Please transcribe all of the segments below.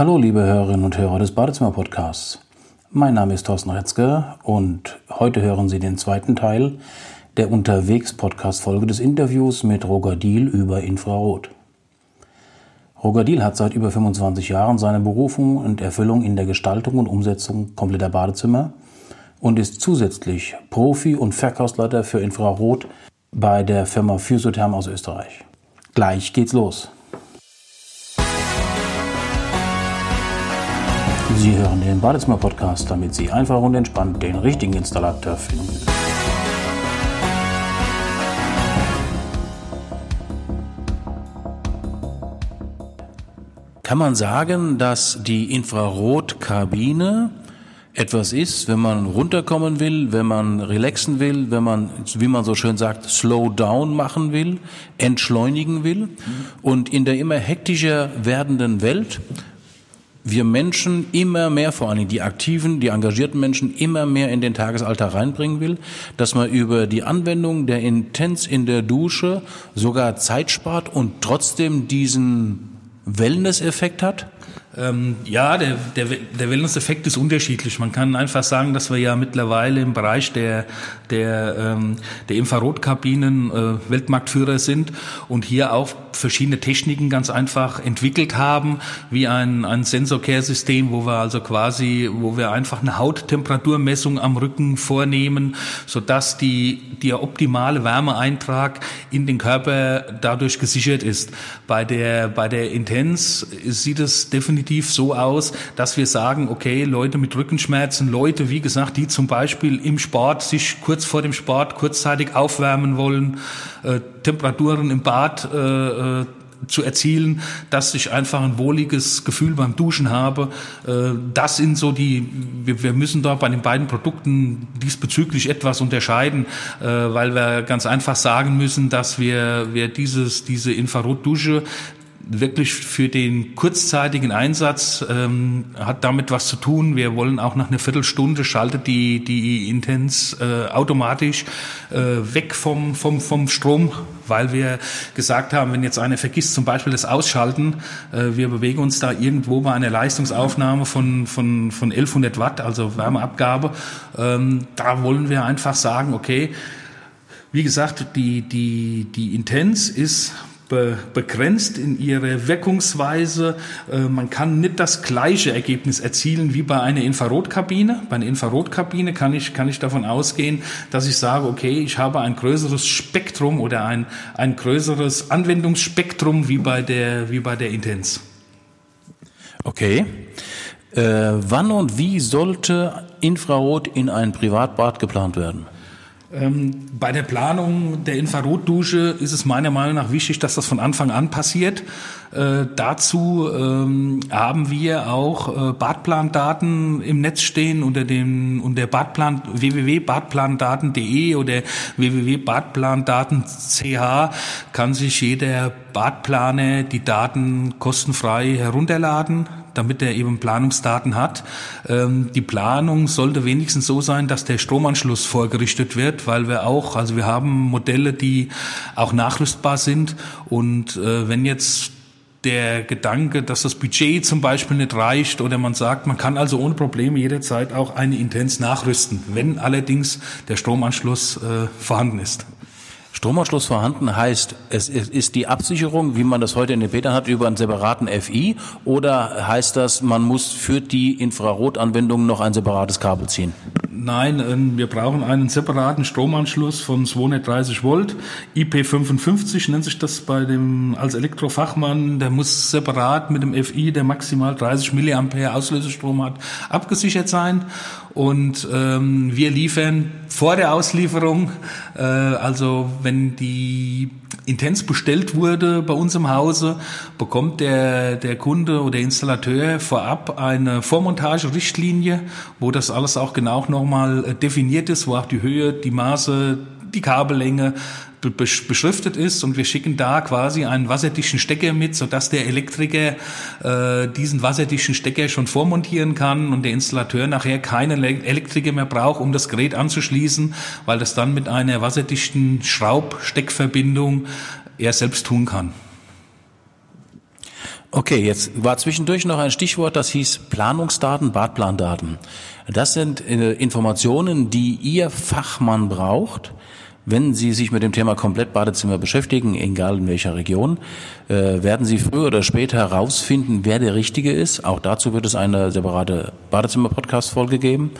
Hallo, liebe Hörerinnen und Hörer des Badezimmer-Podcasts. Mein Name ist Thorsten Retzke und heute hören Sie den zweiten Teil der Unterwegs-Podcast-Folge des Interviews mit Roger Diel über Infrarot. Roger Diel hat seit über 25 Jahren seine Berufung und Erfüllung in der Gestaltung und Umsetzung kompletter Badezimmer und ist zusätzlich Profi und Verkaufsleiter für Infrarot bei der Firma Physiotherm aus Österreich. Gleich geht's los. Sie hören den Badezimmer-Podcast, damit Sie einfach und entspannt den richtigen Installateur finden. Kann man sagen, dass die Infrarotkabine etwas ist, wenn man runterkommen will, wenn man relaxen will, wenn man, wie man so schön sagt, slow down machen will, entschleunigen will. Mhm. Und in der immer hektischer werdenden Welt wir Menschen immer mehr, vor allem die aktiven, die engagierten Menschen, immer mehr in den Tagesalltag reinbringen will, dass man über die Anwendung der Intens in der Dusche sogar Zeit spart und trotzdem diesen Wellness-Effekt hat? Ähm, ja, der, der, der Wellness-Effekt ist unterschiedlich. Man kann einfach sagen, dass wir ja mittlerweile im Bereich der, der, ähm, der Infrarotkabinen äh, Weltmarktführer sind und hier auch verschiedene Techniken ganz einfach entwickelt haben, wie ein, ein Sensor-Care-System, wo wir also quasi, wo wir einfach eine Hauttemperaturmessung am Rücken vornehmen, sodass die, der optimale Wärmeeintrag in den Körper dadurch gesichert ist. Bei der, bei der Intens sieht es definitiv so aus, dass wir sagen, okay, Leute mit Rückenschmerzen, Leute, wie gesagt, die zum Beispiel im Sport sich kurz vor dem Sport kurzzeitig aufwärmen wollen, äh, Temperaturen im Bad äh, äh zu erzielen, dass ich einfach ein wohliges Gefühl beim Duschen habe. Äh, das sind so die, wir müssen da bei den beiden Produkten diesbezüglich etwas unterscheiden, äh, weil wir ganz einfach sagen müssen, dass wir, wir dieses, diese Infrarotdusche wirklich für den kurzzeitigen Einsatz ähm, hat damit was zu tun. Wir wollen auch nach einer Viertelstunde schaltet die die Intens äh, automatisch äh, weg vom vom vom Strom, weil wir gesagt haben, wenn jetzt einer vergisst zum Beispiel das Ausschalten, äh, wir bewegen uns da irgendwo bei einer Leistungsaufnahme von von von 1100 Watt, also Wärmeabgabe, ähm, da wollen wir einfach sagen, okay. Wie gesagt, die, die, die Intens ist be begrenzt in ihrer Wirkungsweise. Äh, man kann nicht das gleiche Ergebnis erzielen wie bei einer Infrarotkabine. Bei einer Infrarotkabine kann ich, kann ich davon ausgehen, dass ich sage, okay, ich habe ein größeres Spektrum oder ein, ein größeres Anwendungsspektrum wie bei der, wie bei der Intens. Okay. Äh, wann und wie sollte Infrarot in ein Privatbad geplant werden? Ähm, bei der Planung der Infrarotdusche ist es meiner Meinung nach wichtig, dass das von Anfang an passiert. Äh, dazu ähm, haben wir auch äh, Badplandaten im Netz stehen unter dem unter Badplan www.badplandaten.de oder www.badplandaten.ch kann sich jeder Badplaner die Daten kostenfrei herunterladen damit er eben Planungsdaten hat. Ähm, die Planung sollte wenigstens so sein, dass der Stromanschluss vorgerichtet wird, weil wir auch, also wir haben Modelle, die auch nachrüstbar sind und äh, wenn jetzt der Gedanke, dass das Budget zum Beispiel nicht reicht oder man sagt, man kann also ohne Probleme jederzeit auch eine Intens nachrüsten, wenn allerdings der Stromanschluss äh, vorhanden ist. Stromanschluss vorhanden heißt, es ist die Absicherung, wie man das heute in den Petern hat, über einen separaten FI oder heißt das, man muss für die Infrarotanwendung noch ein separates Kabel ziehen? Nein, ähm, wir brauchen einen separaten Stromanschluss von 230 Volt. IP55 nennt sich das bei dem, als Elektrofachmann. Der muss separat mit dem FI, der maximal 30 Milliampere Auslösestrom hat, abgesichert sein. Und ähm, wir liefern vor der Auslieferung, äh, also wenn die Intens bestellt wurde bei uns im Hause, bekommt der, der Kunde oder der Installateur vorab eine Vormontage-Richtlinie, wo das alles auch genau nochmal äh, definiert ist, wo auch die Höhe, die Maße, die Kabellänge beschriftet ist und wir schicken da quasi einen wasserdichten Stecker mit, sodass der Elektriker äh, diesen wasserdichten Stecker schon vormontieren kann und der Installateur nachher keine Elektriker mehr braucht, um das Gerät anzuschließen, weil das dann mit einer wasserdichten Schraubsteckverbindung er selbst tun kann. Okay, jetzt war zwischendurch noch ein Stichwort, das hieß Planungsdaten, Badplandaten. Das sind äh, Informationen, die Ihr Fachmann braucht, wenn Sie sich mit dem Thema Komplettbadezimmer beschäftigen, egal in welcher Region, äh, werden Sie früher oder später herausfinden, wer der Richtige ist. Auch dazu wird es eine separate Badezimmer-Podcast-Folge geben.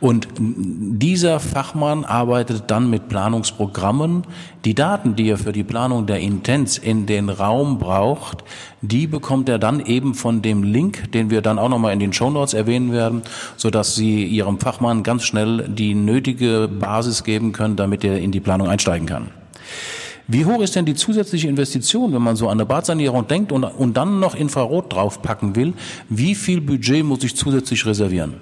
Und dieser Fachmann arbeitet dann mit Planungsprogrammen. Die Daten, die er für die Planung der Intens in den Raum braucht, die bekommt er dann eben von dem Link, den wir dann auch nochmal in den Show Notes erwähnen werden, sodass Sie Ihrem Fachmann ganz schnell die nötige Basis geben können, damit er in die Planung einsteigen kann. Wie hoch ist denn die zusätzliche Investition, wenn man so an eine Badsanierung denkt und, und dann noch Infrarot draufpacken will? Wie viel Budget muss ich zusätzlich reservieren?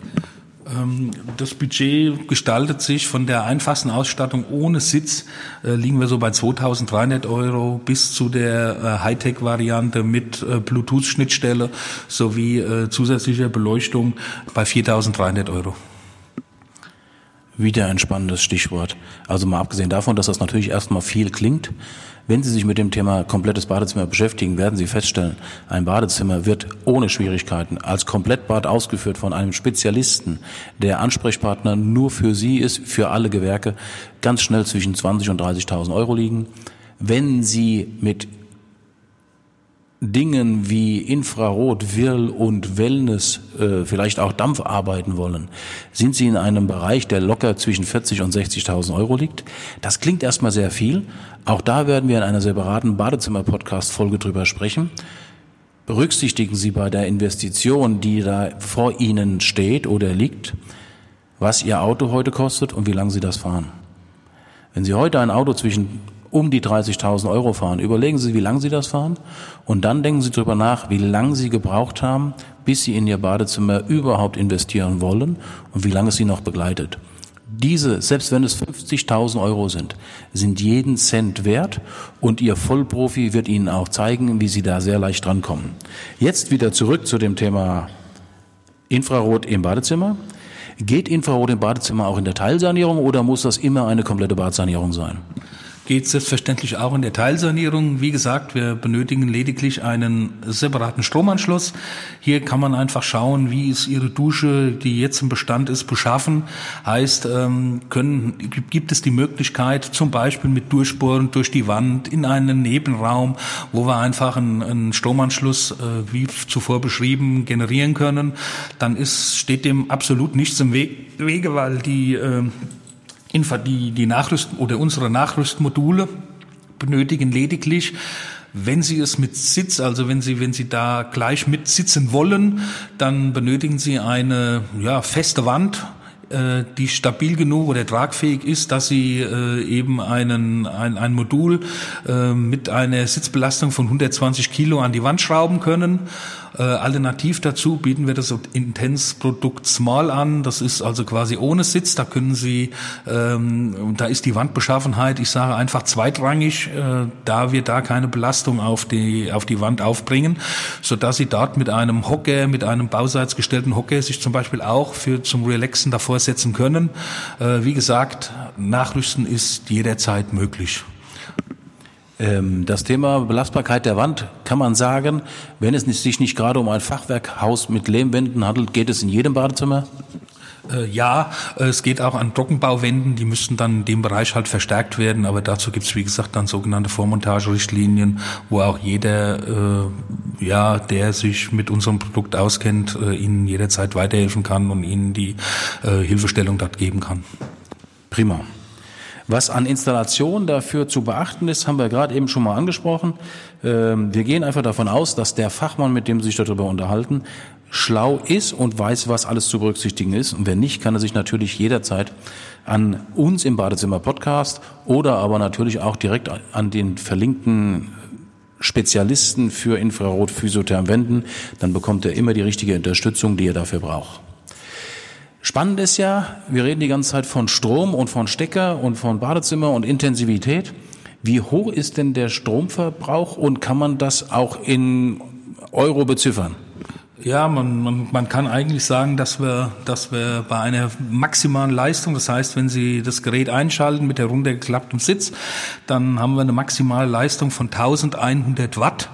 Ähm, das Budget gestaltet sich von der einfachsten Ausstattung ohne Sitz, äh, liegen wir so bei 2300 Euro bis zu der äh, Hightech-Variante mit äh, Bluetooth-Schnittstelle sowie zusätzlicher Beleuchtung bei 4300 Euro. Wieder ein spannendes Stichwort. Also mal abgesehen davon, dass das natürlich erstmal viel klingt, wenn Sie sich mit dem Thema komplettes Badezimmer beschäftigen, werden Sie feststellen, ein Badezimmer wird ohne Schwierigkeiten als Komplettbad ausgeführt von einem Spezialisten, der Ansprechpartner nur für Sie ist, für alle Gewerke, ganz schnell zwischen 20 und 30.000 Euro liegen. Wenn Sie mit Dingen wie Infrarot, Wirl und Wellness, äh, vielleicht auch Dampf arbeiten wollen, sind Sie in einem Bereich, der locker zwischen 40 und 60.000 Euro liegt. Das klingt erstmal sehr viel. Auch da werden wir in einer separaten Badezimmer-Podcast-Folge drüber sprechen. Berücksichtigen Sie bei der Investition, die da vor Ihnen steht oder liegt, was Ihr Auto heute kostet und wie lange Sie das fahren. Wenn Sie heute ein Auto zwischen um die 30.000 Euro fahren. Überlegen Sie, wie lange Sie das fahren und dann denken Sie darüber nach, wie lange Sie gebraucht haben, bis Sie in Ihr Badezimmer überhaupt investieren wollen und wie lange es Sie noch begleitet. Diese, selbst wenn es 50.000 Euro sind, sind jeden Cent wert und Ihr Vollprofi wird Ihnen auch zeigen, wie Sie da sehr leicht drankommen. Jetzt wieder zurück zu dem Thema Infrarot im Badezimmer. Geht Infrarot im Badezimmer auch in der Teilsanierung oder muss das immer eine komplette Badsanierung sein? Geht selbstverständlich auch in der Teilsanierung. Wie gesagt, wir benötigen lediglich einen separaten Stromanschluss. Hier kann man einfach schauen, wie ist Ihre Dusche, die jetzt im Bestand ist, beschaffen. Heißt, ähm, können, gibt es die Möglichkeit, zum Beispiel mit Durchbohren durch die Wand in einen Nebenraum, wo wir einfach einen, einen Stromanschluss, äh, wie zuvor beschrieben, generieren können. Dann ist, steht dem absolut nichts im Wege, weil die äh, die, die Nachrüst oder unsere Nachrüstmodule benötigen lediglich wenn Sie es mit Sitz, also wenn Sie, wenn Sie da gleich mit sitzen wollen, dann benötigen Sie eine ja, feste Wand, äh, die stabil genug oder tragfähig ist, dass sie äh, eben einen, ein, ein Modul äh, mit einer Sitzbelastung von 120 Kilo an die Wand schrauben können äh, alternativ dazu bieten wir das Intense-Produkt Small an. Das ist also quasi ohne Sitz. Da können Sie, ähm, da ist die Wandbeschaffenheit, ich sage einfach zweitrangig, äh, da wir da keine Belastung auf die, auf die Wand aufbringen, so dass Sie dort mit einem Hocker, mit einem bauseits gestellten Hocker sich zum Beispiel auch für zum Relaxen davor setzen können. Äh, wie gesagt, Nachrüsten ist jederzeit möglich. Ähm, das Thema Belastbarkeit der Wand kann man sagen, wenn es sich nicht gerade um ein Fachwerkhaus mit Lehmwänden handelt, geht es in jedem Badezimmer? Äh, ja, es geht auch an Trockenbauwänden, die müssten dann in dem Bereich halt verstärkt werden, aber dazu gibt es wie gesagt dann sogenannte Vormontagerichtlinien, wo auch jeder, äh, ja, der sich mit unserem Produkt auskennt, äh, Ihnen jederzeit weiterhelfen kann und Ihnen die äh, Hilfestellung dort geben kann. Prima. Was an Installation dafür zu beachten ist, haben wir gerade eben schon mal angesprochen. Ähm, wir gehen einfach davon aus, dass der Fachmann, mit dem Sie sich darüber unterhalten, schlau ist und weiß, was alles zu berücksichtigen ist. Und wenn nicht, kann er sich natürlich jederzeit an uns im Badezimmer Podcast oder aber natürlich auch direkt an den verlinkten Spezialisten für Infrarot-Physiotherm wenden. Dann bekommt er immer die richtige Unterstützung, die er dafür braucht. Spannend ist ja, wir reden die ganze Zeit von Strom und von Stecker und von Badezimmer und Intensivität. Wie hoch ist denn der Stromverbrauch und kann man das auch in Euro beziffern? Ja, man, man, man kann eigentlich sagen, dass wir, dass wir bei einer maximalen Leistung, das heißt, wenn Sie das Gerät einschalten mit der runtergeklappten Sitz, dann haben wir eine maximale Leistung von 1100 Watt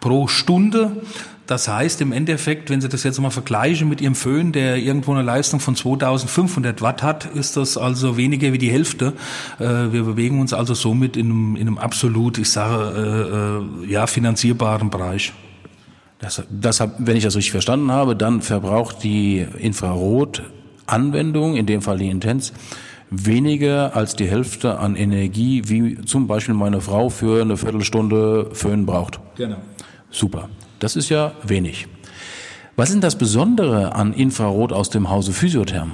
pro Stunde. Das heißt im Endeffekt, wenn Sie das jetzt mal vergleichen mit Ihrem Föhn, der irgendwo eine Leistung von 2500 Watt hat, ist das also weniger wie die Hälfte. Äh, wir bewegen uns also somit in einem, in einem absolut, ich sage, äh, äh, ja, finanzierbaren Bereich. Das, das hab, wenn ich das richtig verstanden habe, dann verbraucht die Infrarotanwendung, in dem Fall die Intens, weniger als die Hälfte an Energie, wie zum Beispiel meine Frau für eine Viertelstunde Föhn braucht. Genau. Super. Das ist ja wenig. Was ist denn das Besondere an Infrarot aus dem Hause Physiotherm?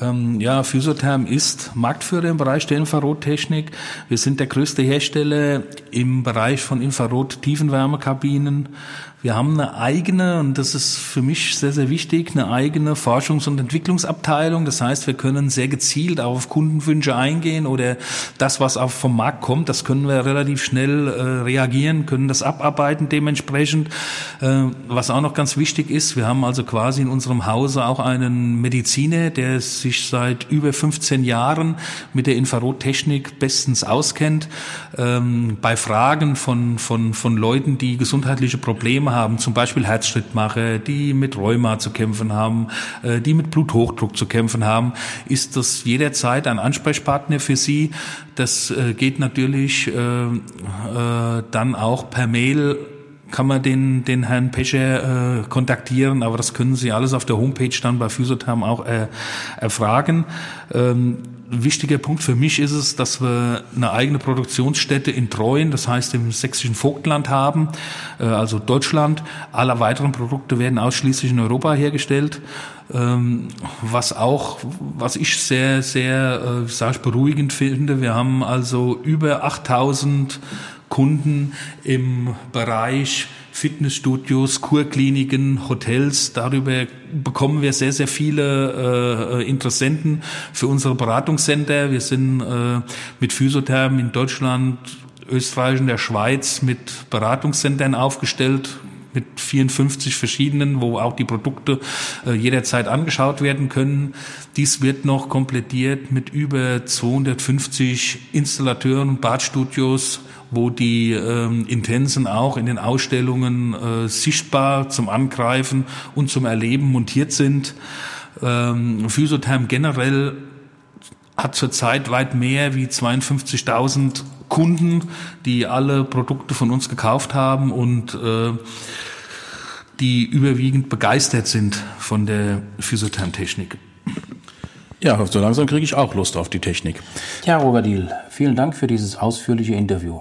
Ähm, ja, Physiotherm ist Marktführer im Bereich der Infrarottechnik. Wir sind der größte Hersteller im Bereich von Infrarot-Tiefenwärmekabinen. Wir haben eine eigene, und das ist für mich sehr, sehr wichtig, eine eigene Forschungs- und Entwicklungsabteilung. Das heißt, wir können sehr gezielt auf Kundenwünsche eingehen oder das, was auch vom Markt kommt, das können wir relativ schnell äh, reagieren, können das abarbeiten dementsprechend. Äh, was auch noch ganz wichtig ist, wir haben also quasi in unserem Hause auch einen Mediziner, der sich seit über 15 Jahren mit der Infrarottechnik bestens auskennt. Ähm, bei Fragen von, von, von Leuten, die gesundheitliche Probleme haben, zum Beispiel Herzschrittmacher, die mit Rheuma zu kämpfen haben, äh, die mit Bluthochdruck zu kämpfen haben, ist das jederzeit ein Ansprechpartner für Sie. Das äh, geht natürlich äh, dann auch per Mail kann man den, den Herrn Pescher äh, kontaktieren, aber das können Sie alles auf der Homepage dann bei Physiotherm auch äh, erfragen. Ähm, wichtiger Punkt für mich ist es, dass wir eine eigene Produktionsstätte in Treuen, das heißt im sächsischen Vogtland haben, äh, also Deutschland. Alle weiteren Produkte werden ausschließlich in Europa hergestellt, ähm, was auch, was ich sehr, sehr, äh, sag ich, beruhigend finde. Wir haben also über 8000 Kunden im Bereich Fitnessstudios, Kurkliniken, Hotels. Darüber bekommen wir sehr, sehr viele äh, Interessenten für unsere Beratungscenter. Wir sind äh, mit Physiothermen in Deutschland, Österreich und der Schweiz mit Beratungszentren aufgestellt, mit 54 verschiedenen, wo auch die Produkte äh, jederzeit angeschaut werden können. Dies wird noch komplettiert mit über 250 Installateuren und Badstudios wo die ähm, Intensen auch in den Ausstellungen äh, sichtbar zum Angreifen und zum Erleben montiert sind. Ähm, Physiotherm generell hat zurzeit weit mehr wie 52.000 Kunden, die alle Produkte von uns gekauft haben und äh, die überwiegend begeistert sind von der Physiothermtechnik. Ja, so langsam kriege ich auch Lust auf die Technik. Ja, Robert Diel, vielen Dank für dieses ausführliche Interview.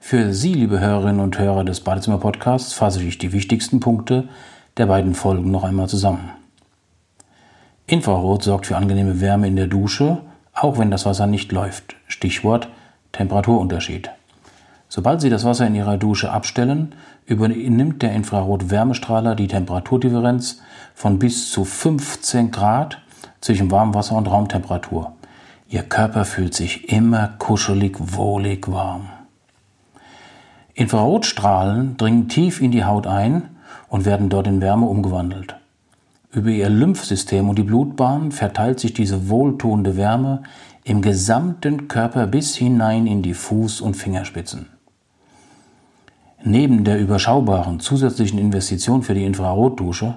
Für Sie, liebe Hörerinnen und Hörer des Badezimmer-Podcasts, fasse ich die wichtigsten Punkte der beiden Folgen noch einmal zusammen. Infrarot sorgt für angenehme Wärme in der Dusche, auch wenn das Wasser nicht läuft. Stichwort Temperaturunterschied. Sobald Sie das Wasser in Ihrer Dusche abstellen, übernimmt der Infrarot-Wärmestrahler die Temperaturdifferenz von bis zu 15 Grad zwischen Warmwasser und Raumtemperatur. Ihr Körper fühlt sich immer kuschelig, wohlig warm. Infrarotstrahlen dringen tief in die Haut ein und werden dort in Wärme umgewandelt. Über ihr Lymphsystem und die Blutbahn verteilt sich diese wohltuende Wärme im gesamten Körper bis hinein in die Fuß- und Fingerspitzen. Neben der überschaubaren zusätzlichen Investition für die Infrarotdusche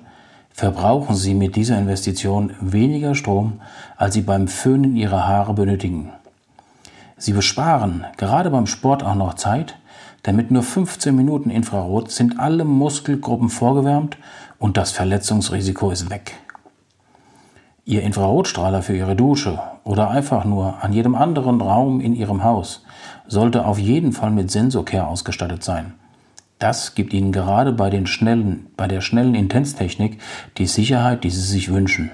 verbrauchen Sie mit dieser Investition weniger Strom, als Sie beim Föhnen Ihrer Haare benötigen. Sie besparen gerade beim Sport auch noch Zeit, denn mit nur 15 Minuten Infrarot sind alle Muskelgruppen vorgewärmt und das Verletzungsrisiko ist weg. Ihr Infrarotstrahler für Ihre Dusche oder einfach nur an jedem anderen Raum in Ihrem Haus sollte auf jeden Fall mit Sensorcare ausgestattet sein. Das gibt Ihnen gerade bei, den schnellen, bei der schnellen Intensitechnik die Sicherheit, die Sie sich wünschen.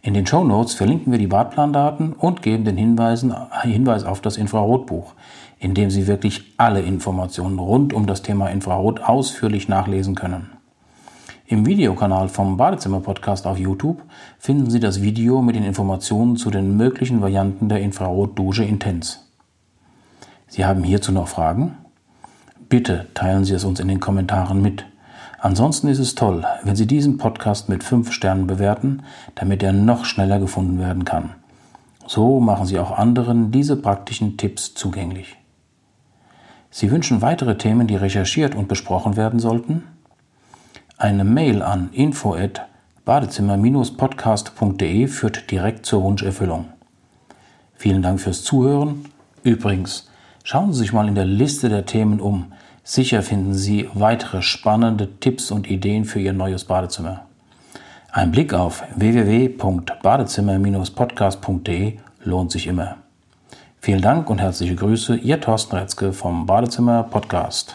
In den Show Notes verlinken wir die Badplandaten und geben den Hinweisen, Hinweis auf das Infrarotbuch, in dem Sie wirklich alle Informationen rund um das Thema Infrarot ausführlich nachlesen können. Im Videokanal vom Badezimmer Podcast auf YouTube finden Sie das Video mit den Informationen zu den möglichen Varianten der Infrarotdusche Intens. Sie haben hierzu noch Fragen? Bitte teilen Sie es uns in den Kommentaren mit. Ansonsten ist es toll, wenn Sie diesen Podcast mit 5 Sternen bewerten, damit er noch schneller gefunden werden kann. So machen Sie auch anderen diese praktischen Tipps zugänglich. Sie wünschen weitere Themen, die recherchiert und besprochen werden sollten? Eine Mail an info@badezimmer-podcast.de führt direkt zur Wunscherfüllung. Vielen Dank fürs Zuhören. Übrigens, schauen Sie sich mal in der Liste der Themen um. Sicher finden Sie weitere spannende Tipps und Ideen für Ihr neues Badezimmer. Ein Blick auf www.badezimmer-podcast.de lohnt sich immer. Vielen Dank und herzliche Grüße, Ihr Thorsten Retzke vom Badezimmer Podcast.